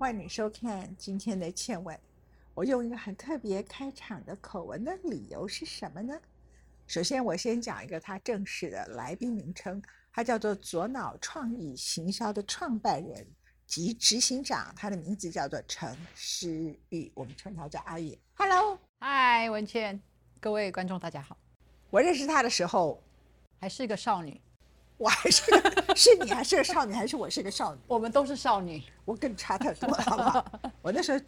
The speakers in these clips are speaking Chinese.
欢迎你收看今天的倩文。我用一个很特别开场的口吻的理由是什么呢？首先，我先讲一个他正式的来宾名称，他叫做左脑创意行销的创办人及执行长，他的名字叫做陈诗玉，我们称他叫阿野。Hello，嗨，文倩，各位观众大家好。我认识他的时候还是个少女，我还是个是你还是个少女，还是我是个少女？我们都是少女。我跟你差太多了，好不好？我那时候，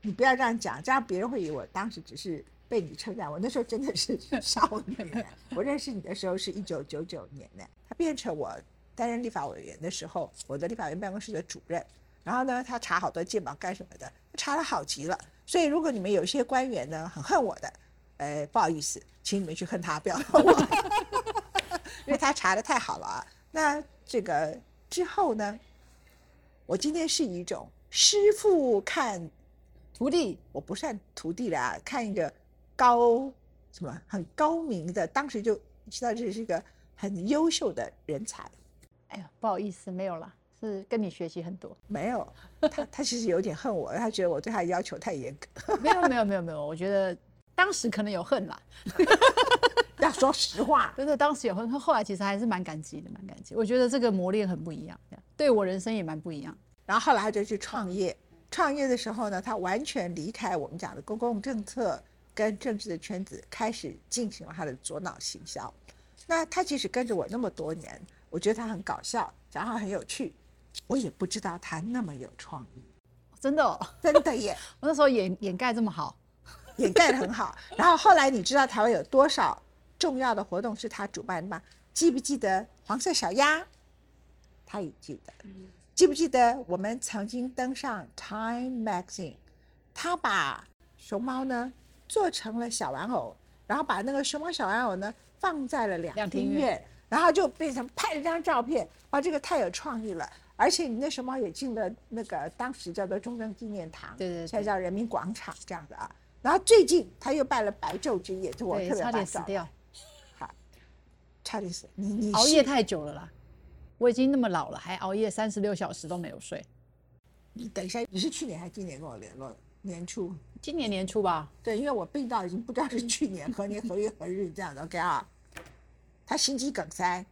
你不要这样讲，这样别人会以为我当时只是被你称赞。我那时候真的是少女。我认识你的时候是一九九九年呢。他变成我担任立法委员的时候，我的立法院办公室的主任。然后呢，他查好多鉴宝干什么的，查的好极了。所以如果你们有些官员呢很恨我的，呃，不好意思，请你们去恨他，不要恨我，因为他查的太好了啊。那这个之后呢？我今天是一种师傅看徒弟，我不算徒弟啦，看一个高什么很高明的，当时就知道这是一个很优秀的人才。哎呀，不好意思，没有了，是跟你学习很多。没有，他他其实有点恨我，他觉得我对他要求太严格。没有没有没有没有，我觉得当时可能有恨啦。要说实话，真的当时有恨，后来其实还是蛮感激的，蛮感激。我觉得这个磨练很不一样，对我人生也蛮不一样。然后后来他就去创业，创业的时候呢，他完全离开我们讲的公共政策跟政治的圈子，开始进行了他的左脑行销。那他即使跟着我那么多年，我觉得他很搞笑，讲话很有趣。我也不知道他那么有创意，真的，哦，真的耶！我那时候掩掩盖这么好，掩盖的很好。然后后来你知道台湾有多少？重要的活动是他主办的吗？记不记得黄色小鸭？他也记得。记不记得我们曾经登上 Time Magazine？他把熊猫呢做成了小玩偶，然后把那个熊猫小玩偶呢放在了两厅院，然后就变成拍了张照片。哇，这个太有创意了！而且你那熊猫也进了那个当时叫做中正纪念堂，对对，现在叫人民广场这样的啊。然后最近他又办了白昼之夜，就我特别差点死掉。差点死，你你熬夜太久了啦！我已经那么老了，还熬夜三十六小时都没有睡。你等一下，你是去年还是今年跟我联络？年初，今年年初吧。对，因为我病到已经不知道是去年何年何月何日这样的。OK 啊，他心肌梗塞，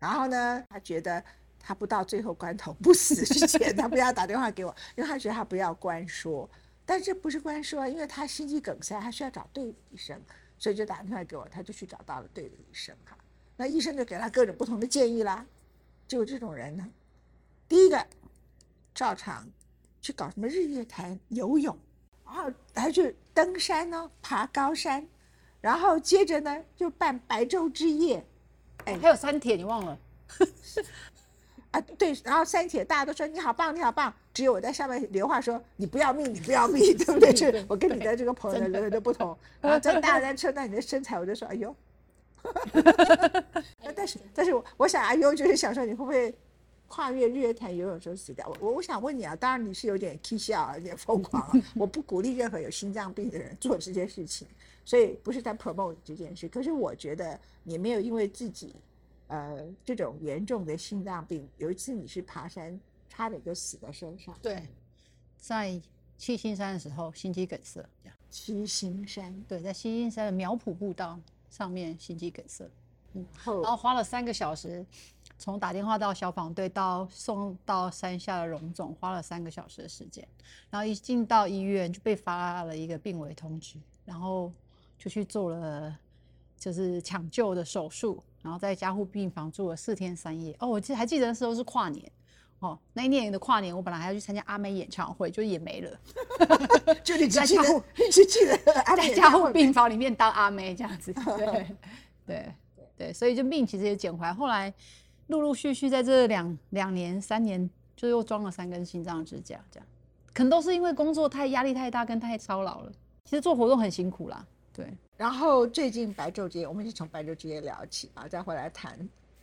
然后呢，他觉得他不到最后关头不死之前，他不要打电话给我，因为他觉得他不要关说。但这不是关说，因为他心肌梗塞，他需要找对的医生。所以就打电话给我，他就去找到了对的医生哈。那医生就给他各种不同的建议啦。就这种人呢，第一个照常去搞什么日月潭游泳，然后还去登山呢，爬高山，然后接着呢就办白昼之夜。哎，还有三铁，你忘了？啊，对，然后三铁大家都说你好棒，你好棒，只有我在下面留话说你不要命，你不要命，对不对？就我跟你的这个朋友的人人都不同。然后在大家称赞你的身材，我就说哎呦。但是但是我我想阿优，就是想说你会不会跨越日月潭游泳时候死掉？我我想问你啊，当然你是有点气笑，有点疯狂啊。我不鼓励任何有心脏病的人做这件事情，所以不是在 promote 这件事。可是我觉得你没有因为自己。呃，这种严重的心脏病，有一次你是爬山，差点就死在山上。对，在七星山的时候心肌梗塞。七星山，对，在七星山的苗圃步道上面心肌梗塞，嗯，然后花了三个小时，从打电话到消防队到送到山下的荣总，花了三个小时的时间，然后一进到医院就被发了一个病危通知，然后就去做了就是抢救的手术。然后在加护病房住了四天三夜。哦，我记还记得那时候是跨年，哦，那一年的跨年，我本来还要去参加阿妹演唱会，就也没了。就你在加护，只记得在加护病房里面当阿妹这样子。对对对，所以就命其实也捡回来。后来陆陆续续在这两两年三年，就又装了三根心脏支架，这样可能都是因为工作太压力太大跟太操劳了。其实做活动很辛苦啦。对，然后最近白昼节，我们就从白昼之夜聊起啊，再回来谈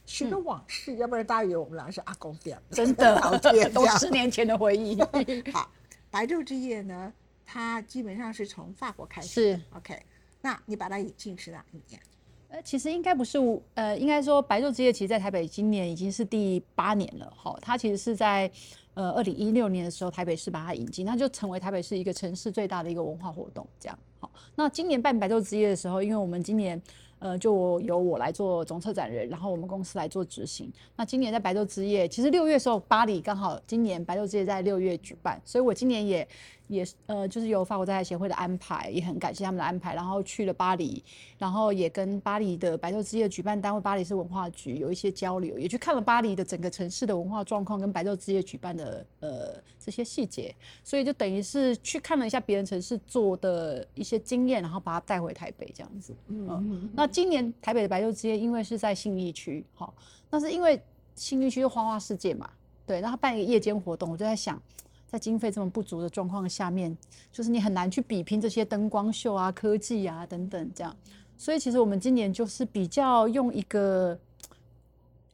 许多往事，要不然大家以为我们俩是阿公店，真的，都十年前的回忆。好，白昼之夜呢，它基本上是从法国开始，是 OK。那你把它引进是哪一年？呃，其实应该不是，呃，应该说白昼之夜，其实在台北今年已经是第八年了。好，它其实是在呃二零一六年的时候，台北市把它引进，那就成为台北市一个城市最大的一个文化活动。这样，好，那今年办白昼之夜的时候，因为我们今年。呃，就由我来做总策展人，然后我们公司来做执行。那今年在白昼之夜，其实六月时候，巴黎刚好今年白昼之夜在六月举办，所以我今年也。也是呃，就是由法国在台协会的安排，也很感谢他们的安排，然后去了巴黎，然后也跟巴黎的白昼之夜举办单位巴黎市文化局有一些交流，也去看了巴黎的整个城市的文化状况跟白昼之夜举办的呃这些细节，所以就等于是去看了一下别人城市做的一些经验，然后把它带回台北这样子。嗯，那今年台北的白昼之夜因为是在信义区，好，那是因为信义区是花花世界嘛，对，然后办一个夜间活动，我就在想。在经费这么不足的状况下面，就是你很难去比拼这些灯光秀啊、科技啊等等这样。所以其实我们今年就是比较用一个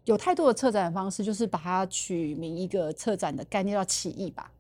有态度的策展方式，就是把它取名一个策展的概念叫起义吧。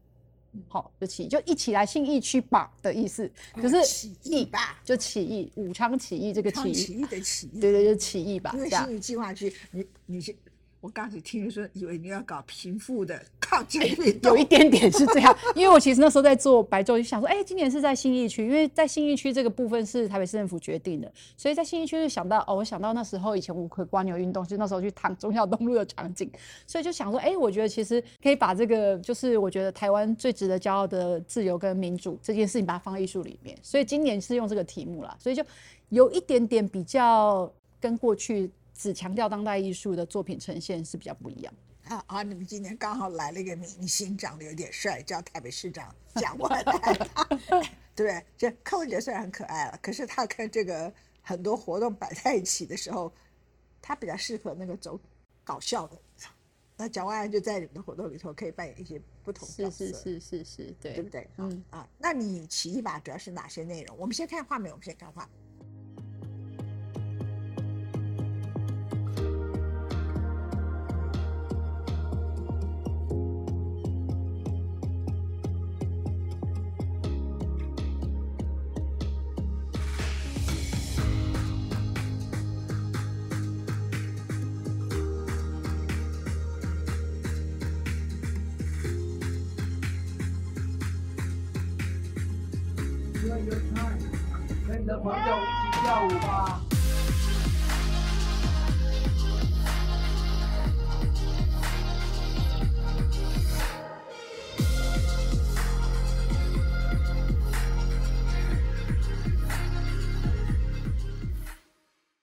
好，就起就一起来信义区吧的意思，可是起义吧，就起义，武昌起义这个起义，起义的起义，对对，就起义吧。因为信义计划区，你你是。我刚才听说，以为你要搞贫富的 抗争运动，有一点点是这样。因为我其实那时候在做白昼，就想说，哎，今年是在信义区，因为在信义区这个部分是台北市政府决定的，所以在信义区就想到，哦，我想到那时候以前五魁瓜牛运动，就那时候去躺中孝东路的场景，所以就想说，哎，我觉得其实可以把这个，就是我觉得台湾最值得骄傲的自由跟民主这件事情，把它放在艺术里面。所以今年是用这个题目啦，所以就有一点点比较跟过去。只强调当代艺术的作品呈现是比较不一样。啊啊！你们今天刚好来了一个明星，长得有点帅，叫台北市长蒋万安，对不 对？这柯文哲虽然很可爱了，可是他跟这个很多活动摆在一起的时候，他比较适合那个走搞笑的。那蒋万安就在你们的活动里头可以扮演一些不同角色，是是是是是，对对不对？嗯啊，那你起一把主要是哪些内容？我们先看画面，我们先看画。跟你的朋友一起跳舞吧。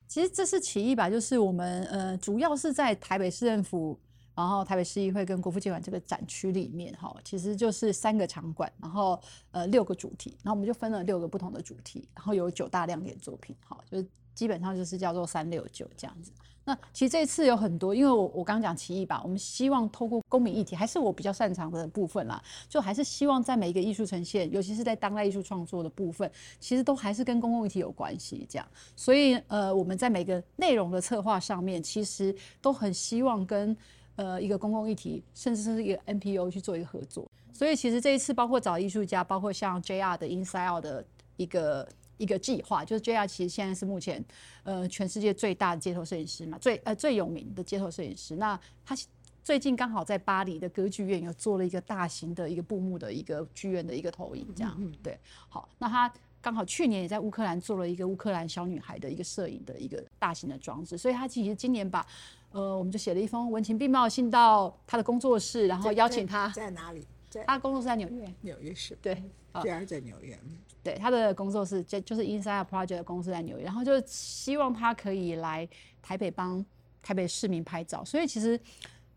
其实这是起义吧，就是我们呃，主要是在台北市政府。然后台北市议会跟国父纪念馆这个展区里面，哈，其实就是三个场馆，然后呃六个主题，然后我们就分了六个不同的主题，然后有九大亮点作品，哈，就是基本上就是叫做三六九这样子。那其实这次有很多，因为我我刚刚讲奇异吧，我们希望透过公民议题，还是我比较擅长的部分啦，就还是希望在每一个艺术呈现，尤其是在当代艺术创作的部分，其实都还是跟公共议题有关系这样。所以呃，我们在每个内容的策划上面，其实都很希望跟。呃，一个公共议题，甚至是一个 NPO 去做一个合作，所以其实这一次包括找艺术家，包括像 JR 的 Inside Out 的一个一个计划，就是 JR 其实现在是目前呃全世界最大的街头摄影师嘛，最呃最有名的街头摄影师。那他最近刚好在巴黎的歌剧院有做了一个大型的一个布幕的一个剧院的一个投影，这样对。好，那他刚好去年也在乌克兰做了一个乌克兰小女孩的一个摄影的一个大型的装置，所以他其实今年把。呃，我们就写了一封文情并茂信到他的工作室，然后邀请他。在哪里？他的工作室在纽约。纽约市。对。第二在纽约。对，他的工作室就就是 Inside Project 的公司在纽约，然后就希望他可以来台北帮台北市民拍照。所以其实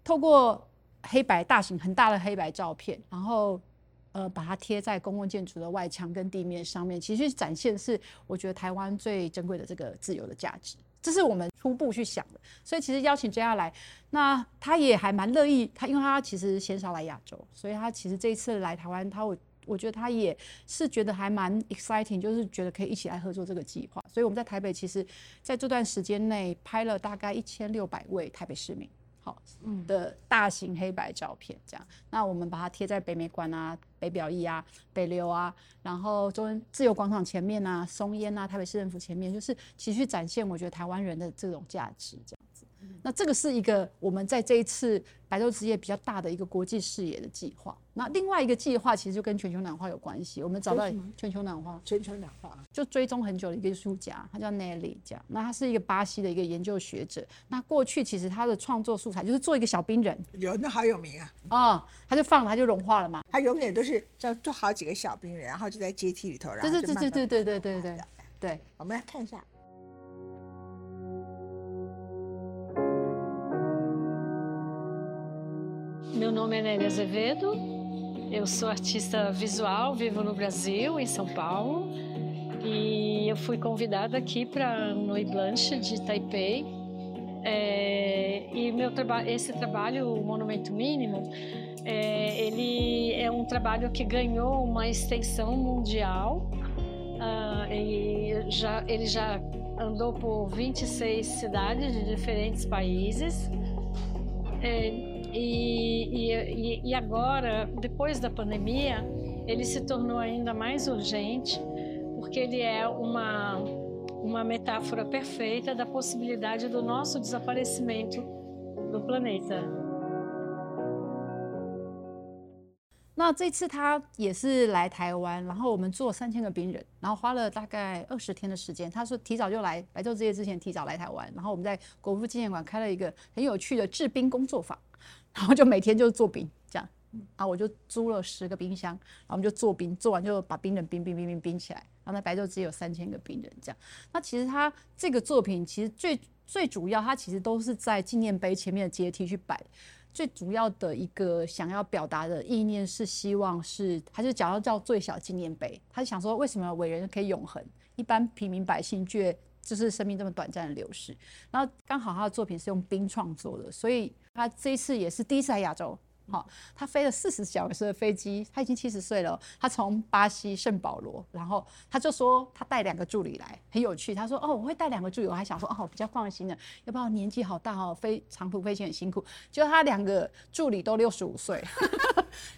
透过黑白大型很大的黑白照片，然后呃把它贴在公共建筑的外墙跟地面上面，其实展现是我觉得台湾最珍贵的这个自由的价值。这是我们初步去想的，所以其实邀请 J R 来，那他也还蛮乐意。他因为他其实鲜少来亚洲，所以他其实这一次来台湾，他我我觉得他也是觉得还蛮 exciting，就是觉得可以一起来合作这个计划。所以我们在台北，其实在这段时间内拍了大概一千六百位台北市民。好的大型黑白照片，这样。那我们把它贴在北美馆啊、北表艺啊、北流啊，然后中自由广场前面啊、松烟啊、台北市政府前面，就是其实展现我觉得台湾人的这种价值，这样。那这个是一个我们在这一次白昼之夜比较大的一个国际视野的计划。那另外一个计划其实就跟全球暖化有关系。我们找到全球暖化，全球暖化就追踪很久的一个艺术家，他叫 Nelly，这样。那他是一个巴西的一个研究学者。那过去其实他的创作素材就是做一个小冰人，有那好有名啊。哦，他就放了，他就融化了嘛。他永远都是要做好几个小冰人，然后就在阶梯里头，然后对对对对对对对对对。我们来看一下。Meu nome é Nélia Azevedo, eu sou artista visual, vivo no Brasil, em São Paulo, e eu fui convidada aqui para Noi Blanche de Taipei. É, e meu traba esse trabalho, o Monumento Mínimo, é, ele é um trabalho que ganhou uma extensão mundial. Uh, e já, ele já andou por 26 cidades de diferentes países. É, e, e, e agora, depois da pandemia, ele se tornou ainda mais urgente, porque ele é uma, uma metáfora perfeita da possibilidade do nosso desaparecimento do planeta. 那这次他也是来台湾，然后我们做三千个病人，然后花了大概二十天的时间。他说提早就来白昼之夜之前提早来台湾，然后我们在国父纪念馆开了一个很有趣的制冰工作坊。 然后就每天就做冰这样，然后我就租了十个冰箱，然后我们就做冰，做完就把冰人冰冰冰冰冰起来。然后在白昼只有三千个冰人这样。那其实他这个作品其实最最主要，他其实都是在纪念碑前面的阶梯去摆。最主要的一个想要表达的意念是希望是，他就讲到叫最小纪念碑。他想说，为什么伟人可以永恒，一般平民百姓却就是生命这么短暂的流逝？然后刚好他的作品是用冰创作的，所以。他这一次也是第一次来亚洲，好，他飞了四十小时的飞机，他已经七十岁了。他从巴西圣保罗，然后他就说他带两个助理来，很有趣。他说：“哦，我会带两个助理。”我还想说：“哦，比较放心的，要不然年纪好大哦，飞长途飞行很辛苦。”就他两个助理都六十五岁，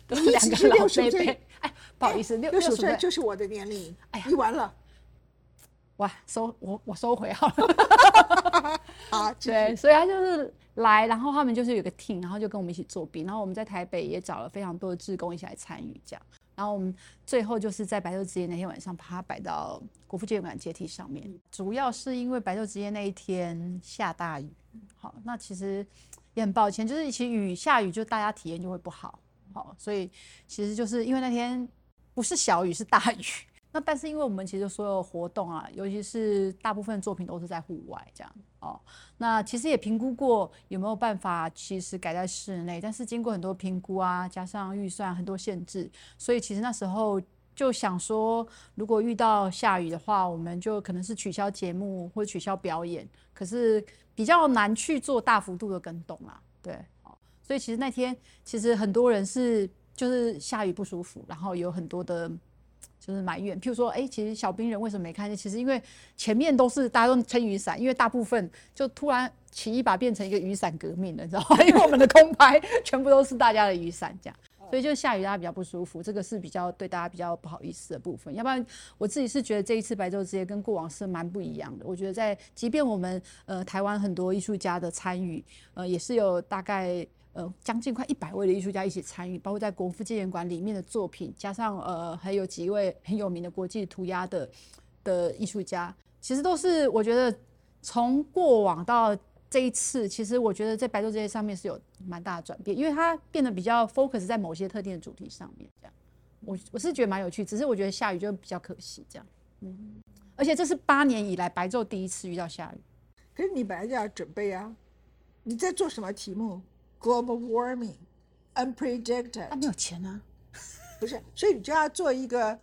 都两个老贝贝。哎，不好意思，六六十岁就是我的年龄。哎呀，你完了。哇，收我我收回好了。好，对，所以他就是来，然后他们就是有个 team，然后就跟我们一起做兵，然后我们在台北也找了非常多的志工一起来参与，这样，然后我们最后就是在白昼之夜那天晚上把它摆到国父纪念馆阶梯上面，主要是因为白昼之夜那一天下大雨，好，那其实也很抱歉，就是其实雨下雨就大家体验就会不好，好，所以其实就是因为那天不是小雨是大雨。那但是因为我们其实所有活动啊，尤其是大部分作品都是在户外这样哦。那其实也评估过有没有办法，其实改在室内，但是经过很多评估啊，加上预算很多限制，所以其实那时候就想说，如果遇到下雨的话，我们就可能是取消节目或取消表演。可是比较难去做大幅度的跟动啊，对，所以其实那天其实很多人是就是下雨不舒服，然后有很多的。就是埋怨，譬如说，哎，其实小兵人为什么没看见？其实因为前面都是大家都撑雨伞，因为大部分就突然起一把变成一个雨伞革命了，你知道吗？因为我们的空拍全部都是大家的雨伞，这样，所以就下雨大家比较不舒服，这个是比较对大家比较不好意思的部分。要不然我自己是觉得这一次白昼之夜跟过往是蛮不一样的。我觉得在即便我们呃台湾很多艺术家的参与，呃也是有大概。呃，将近快一百位的艺术家一起参与，包括在国父纪念馆里面的作品，加上呃还有几位很有名的国际涂鸦的的艺术家，其实都是我觉得从过往到这一次，其实我觉得在白昼这些上面是有蛮大的转变，因为它变得比较 focus 在某些特定的主题上面，这样，我我是觉得蛮有趣，只是我觉得下雨就比较可惜，这样，嗯，而且这是八年以来白昼第一次遇到下雨，可是你本来就要准备啊，你在做什么题目？？Global warming, unpredicted。他没有钱啊，不是，所以你就要做一个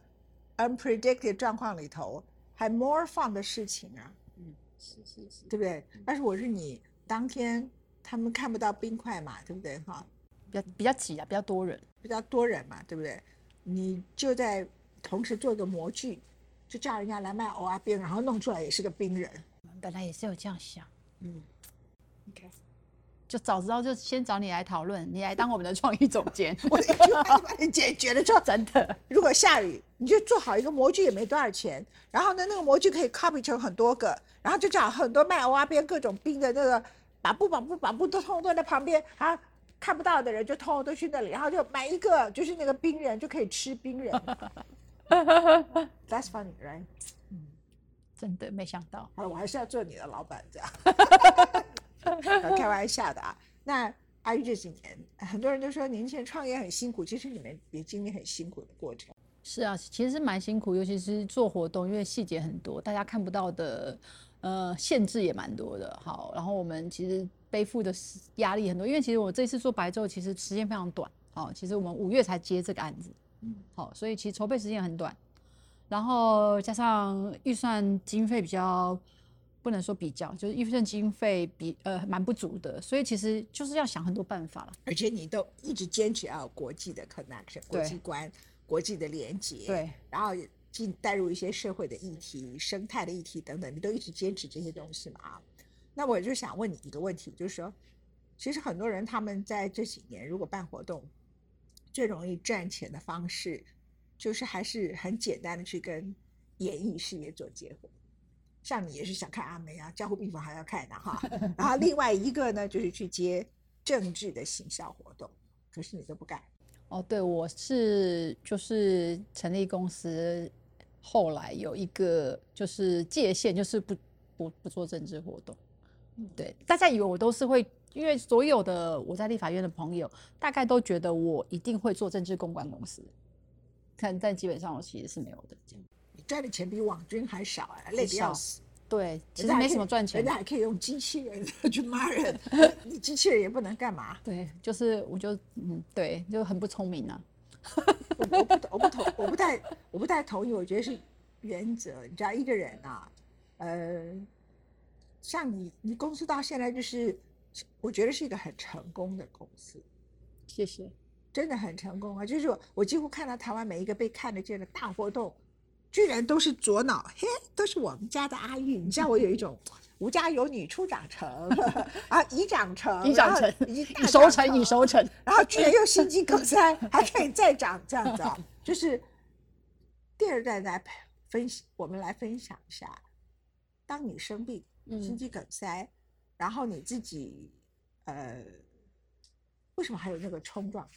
unpredicted 状况里头还 more fun 的事情啊。嗯，是是是，对不对？但是我是你当天他们看不到冰块嘛，对不对？哈，比较比较挤啊，比较多人，比较多人嘛，对不对？你就在同时做一个模具，就叫人家来卖欧阿冰，然后弄出来也是个冰人。本来也是有这样想，嗯。就早知道就先找你来讨论，你来当我们的创意总监，我一句话就把你解决了。之后真的，如果下雨，你就做好一个模具也没多少钱，然后呢，那个模具可以 copy 成很多个，然后就找很多卖蛙边各种冰的那个把布把布把布都通通都在旁边，然后看不到的人就通通都去那里，然后就买一个，就是那个冰人就可以吃冰人。That's funny, right？真的没想到。好了，我还是要做你的老板，这样。开玩笑的啊。那阿玉这几年，很多人都说年轻人创业很辛苦，其实你们也经历很辛苦的过程。是啊，其实蛮辛苦，尤其是做活动，因为细节很多，大家看不到的，呃，限制也蛮多的。好，然后我们其实背负的压力很多，因为其实我这次做白昼，其实时间非常短。好，其实我们五月才接这个案子，嗯，好，所以其实筹备时间很短。然后加上预算经费比较不能说比较，就是预算经费比呃蛮不足的，所以其实就是要想很多办法了。而且你都一直坚持要有国际的 connection、国际观、国际的连接，对，然后进带入一些社会的议题、生态的议题等等，你都一直坚持这些东西嘛啊？那我就想问你一个问题，就是说，其实很多人他们在这几年如果办活动，最容易赚钱的方式。就是还是很简单的去跟演艺事业做结合，像你也是想看阿梅啊，江湖病房还要看的哈。然后另外一个呢，就是去接政治的行销活动，可是你都不干。哦，对，我是就是成立公司，后来有一个就是界限，就是不不不做政治活动。对，大家以为我都是会，因为所有的我在立法院的朋友，大概都觉得我一定会做政治公关公司。但但基本上我其实是没有的，这样。你赚的钱比网军还少啊，累的要死。对，其实没什么赚钱。人家还可以用机器人 去骂人，你机器人也不能干嘛。对，就是我就嗯，对，就很不聪明啊。我不我不同我不太我不太同意，我觉得是原则。你知道一个人啊，呃，像你你公司到现在就是，我觉得是一个很成功的公司。谢谢。真的很成功啊！就是我，我几乎看到台湾每一个被看得见的大活动，居然都是左脑，嘿，都是我们家的阿玉。你知道我有一种 吴家有女初长成 啊，已长成，已长成，已熟成，已熟成，然后居然又心肌梗塞，还可以再长这样子啊！就是第二代来分析，我们来分享一下，当你生病，心肌梗塞，然后你自己呃，为什么还有那个冲撞？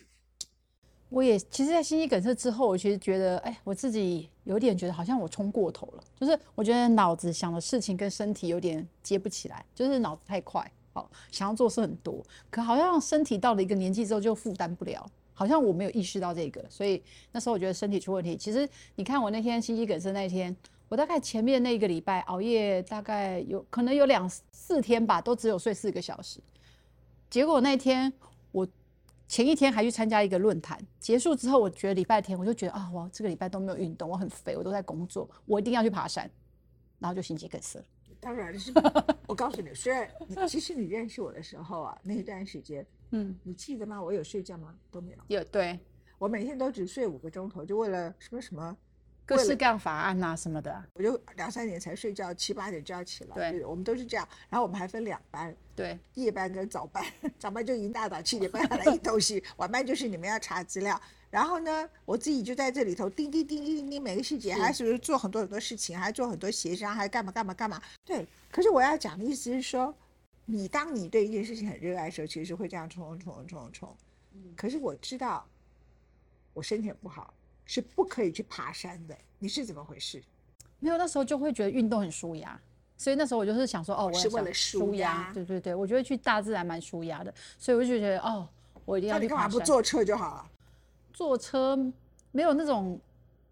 我也其实，在心肌梗塞之后，我其实觉得，哎，我自己有点觉得好像我冲过头了，就是我觉得脑子想的事情跟身体有点接不起来，就是脑子太快，好想要做事很多，可好像身体到了一个年纪之后就负担不了，好像我没有意识到这个，所以那时候我觉得身体出问题。其实你看我那天心肌梗塞那天，我大概前面那一个礼拜熬夜，大概有可能有两四天吧，都只有睡四个小时，结果那天我。前一天还去参加一个论坛，结束之后，我觉得礼拜天我就觉得啊，我这个礼拜都没有运动，我很肥，我都在工作，我一定要去爬山，然后就心肌梗塞了。当然是，我告诉你，虽然其实你认识我的时候啊，那一段时间，嗯，你记得吗？我有睡觉吗？都没有。有，对我每天都只睡五个钟头，就为了什么什么。各式各样法案啊什么的，我就两三点才睡觉，七八点就要起来。对，我们都是这样。然后我们还分两班，对，夜班跟早班。早班就一大早七点半来一 头洗，晚班就是你们要查资料。然后呢，我自己就在这里头叮叮叮叮叮，每个细节还是做很多很多事情，还做很多协商，还干嘛干嘛干嘛。对，可是我要讲的意思是说，你当你对一件事情很热爱的时候，其实会这样冲冲冲冲冲。可是我知道，我身体不好。是不可以去爬山的，你是怎么回事？没有，那时候就会觉得运动很舒压，所以那时候我就是想说，哦，我是为了舒压，对对对，我觉得去大自然蛮舒压的，所以我就觉得，哦，我一定要去爬山。不坐车就好了？坐车没有那种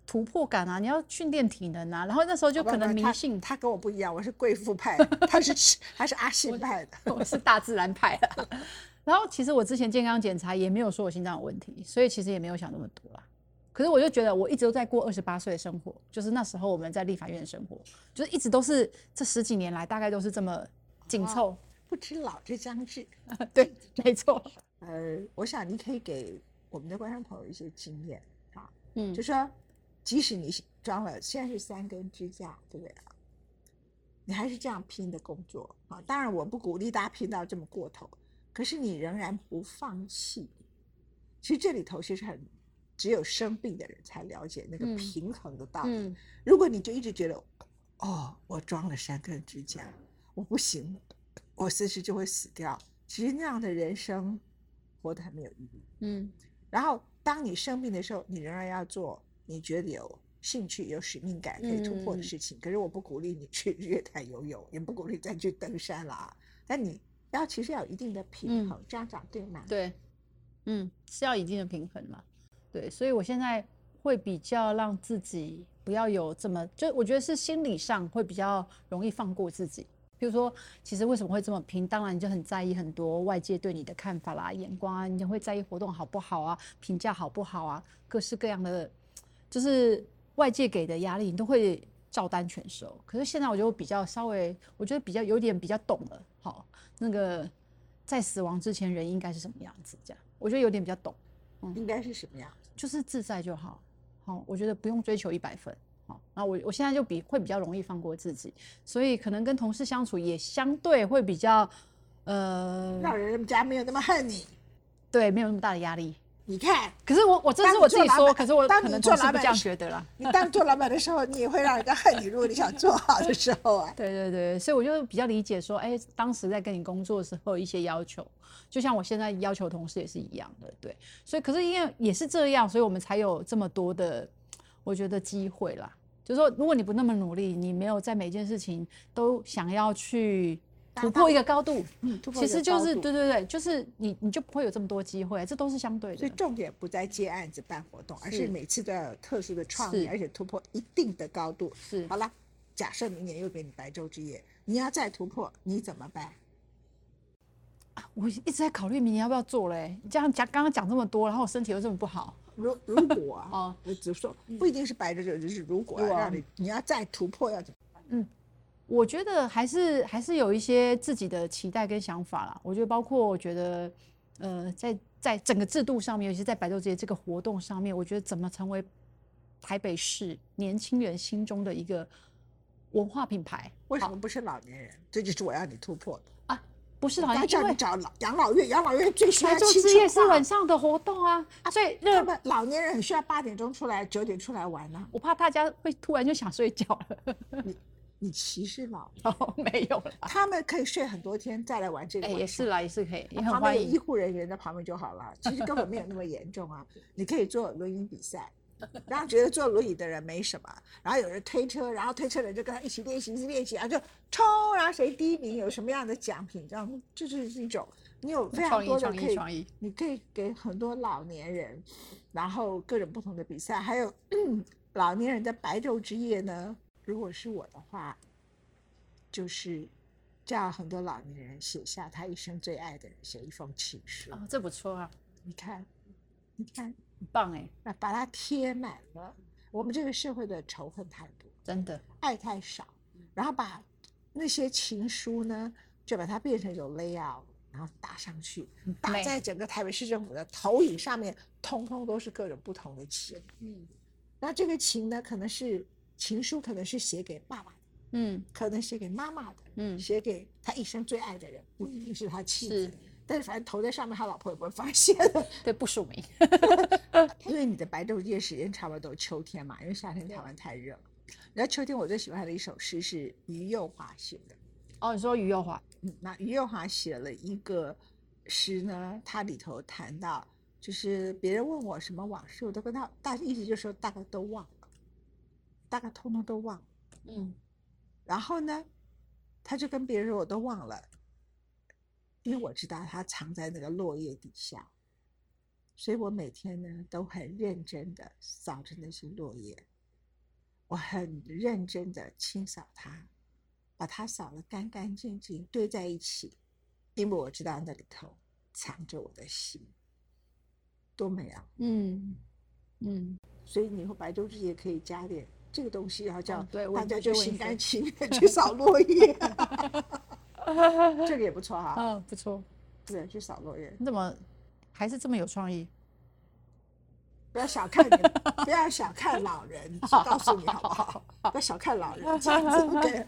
突破感啊，你要训练体能啊。然后那时候就可能迷信，他跟我不一样，我是贵妇派，他是他是阿信派的，我是大自然派的。然后其实我之前健康检查也没有说我心脏有问题，所以其实也没有想那么多啦。可是我就觉得我一直都在过二十八岁的生活，就是那时候我们在立法院生活，就是一直都是这十几年来大概都是这么紧凑，不知老之将至。对，没错。呃，我想你可以给我们的观众朋友一些经验啊，嗯，就说即使你装了现在是三根支架，对不对啊？你还是这样拼的工作啊。当然，我不鼓励大家拼到这么过头，可是你仍然不放弃。其实这里头其实很，只有生病的人才了解那个嗯平衡的道理。嗯如果你就一直觉得，哦，我装了三根支架，我不行，我随时就会死掉。其实那样的人生活得很没有意义。嗯然后，当你生病的时候，你仍然要做你觉得有兴趣、有使命感可以突破的嗯事情。可是我不鼓励你去日 月潭游泳，也不鼓励再去登山了啊。但你要其实要有一定的平嗯衡，这样讲对吗？对，嗯，是要一定的平衡嘛。对，所以我现在会比较让自己不要有这么，就我觉得是心理上会比较容易放过自己。比如说，其实为什么会这么拼？当然你就很在意很多外界对你的看法啦、眼光啊，你就会在意活动好不好啊、评价好不好啊，各式各样的，就是外界给的压力，你都会照单全收。可是现在我就比较稍微，我觉得比较有点比较懂了。好，那个在死亡之前人应该是什么样子？这样，我觉得有点比较懂。嗯应该是什么样？就是自在就好。好，我觉得不用追求一百分。好，那我我现在就比会比较容易放过自己，所以可能跟同事相处也相对会比较，呃，让人家没有那么恨你。对，没有那么大的压力。你看，可是我我这是我自己说，可是我当你可能做老板这样觉得啦。你当做老板的时候，你也会让人家恨你。如果你想做好的时候啊，对对对，所以我就比较理解说，哎，当时在跟你工作的时候一些要求，就像我现在要求同事也是一样的，对。所以可是因为也是这样，所以我们才有这么多的，我觉得机会啦。就是说，如果你不那么努力，你没有在每件事情都想要去突破一个高度，嗯，突破其实就是对对对，就是你你就不会有这么多机会，这都是相对的。所以重点不在接案子办活动，而是是每次都要有特殊的创意，而且突破一定的高度。是好了，假设明年又给你白昼之夜，你要再突破，你怎么办？我一直在考虑明年要不要做嘞。你这样讲，刚刚讲这么多，然后我身体又这么不好，如如果啊，哦我只是说不一定是白昼之夜，就是如果啊让你你要再突破，要怎么？我觉得还是还是有一些自己的期待跟想法啦。我觉得包括我觉得，呃，在在整个制度上面，尤其是在白昼节这个活动上面，我觉得怎么成为台北市年轻人心中的一个文化品牌？为什么不是老年人？这就是我要你突破的啊。不是好我要像因为叫你找老养老院，养老院最需要青之夜是春化晚上的活动啊，所以他热们老年人很需要八点钟出来，九点出来玩呢、我怕大家会突然就想睡觉了。你歧视老年，哦，没有了。他们可以睡很多天再来玩这个哎。也是啦，也是可以，也旁边很欢迎。有医护人员在旁边就好了，其实根本没有那么严重啊。你可以做轮椅比赛，然后觉得坐轮椅的人没什么，然后有人推车，然后推车的人就跟他一起练习，一起练习，然后就冲，然后谁第一名有什么样的奖品，这样这就是一种你有非常多的可以你可以给很多老年人，然后各种不同的比赛，还有、嗯老年人的白昼之夜呢。如果是我的话，就是叫很多老年人写下他一生最爱的人，写一封情书。哦，这不错啊，你看，你看，很棒哎，那把它贴满了。我们这个社会的仇恨太多，真的。爱太少，然后把那些情书呢，就把它变成一种 layout，然后打上去，打在整个台北市政府的投影上面，通通都是各种不同的情。嗯那这个情呢，可能是情书，可能是写给爸爸的，嗯可能写给妈妈的，嗯，写给他一生最爱的人，不一定是他妻子。但是反正投在上面，他老婆也不会发现的，对，不署名。因为你的白昼夜时间差不多都是秋天嘛，因为夏天台湾太热了。然后秋天我最喜欢的一首诗是余幼华写的，哦，你说余幼华，嗯，那余幼华写了一个诗呢，它里头谈到，就是别人问我什么往事，我都跟他大意思就是说大概都忘了，大概通通都忘了。嗯然后呢，他就跟别人说我都忘了，因为我知道他藏在那个落叶底下，所以我每天呢都很认真的扫着那些落叶，我很认真的清扫它，把它扫得干干净净，堆在一起，因为我知道那里头藏着我的心，多美啊！嗯嗯，所以你以后白昼之夜可以加点这个东西，然后叫大家就心甘情愿去扫落叶，这个也不错哈、嗯，不错，对，去扫落叶，你怎么还是这么有创意？不要小看你，不要小看老人，告诉你好不好？不要小看老人，这样子。对，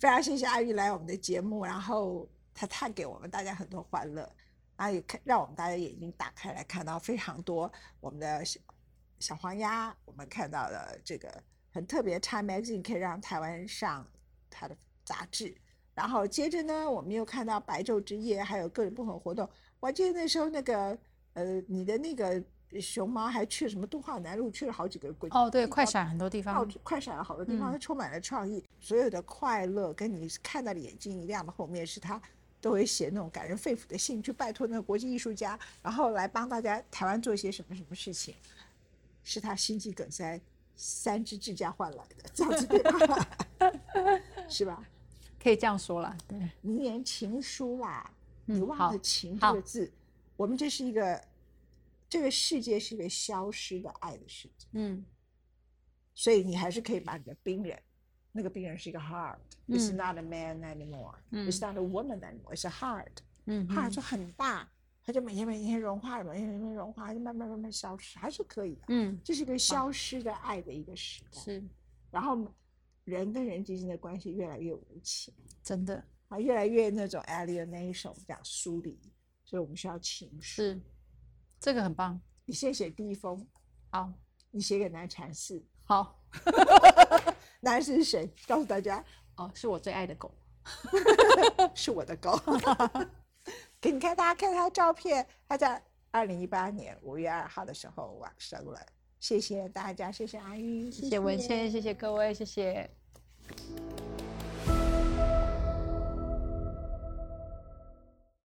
非常谢谢阿玉来我们的节目，然后他带给我们大家很多欢乐。啊，也看让我们大家眼睛打开来看到非常多我们的小小黄鸭，我们看到了这个很特别，Time Magazine 可以让台湾上它的杂志。然后接着呢，我们又看到白昼之夜，还有各种不同活动。我记得那时候那个呃，你的那个熊猫还去了什么东华南路，去了好几个国哦，对，快闪很多地方，快闪了好多地方，它充满了创意。所有的快乐跟你看到的眼睛一亮的后面，是他都会写那种感人肺腑的信，去拜托那个国际艺术家，然后来帮大家台湾做一些什么什么事情，是他心肌梗塞三只支架换来的，这样子对吧？是吧？可以这样说了，对，名言情书啦，你忘了“情”这个字，我们这是一个，这个世界是一个消失的爱的世界，嗯，所以你还是可以把你的病人，那个病人是一个 heart，it's not a man anymore，it's not a woman anymore，it's a heart，嗯，heart 就很大，它就每天每天融化，每天每天融化，就慢慢慢慢消失，还是可以的，嗯，这是一个消失的爱的一个时代，是，然后。人跟人之间的关系越来越无情，真的啊，越来越那种 alienation，讲疏离，所以我们需要情绪。是，这个很棒。你先写第一封，好，你写给南禅寺。好，南是谁？告诉大家，哦，是我最爱的狗，是我的狗。给你看，大家看他的照片，他在二零一八年五月二号的时候往生了。谢谢大家，谢谢阿玉，谢谢文倩，谢谢各位，谢谢。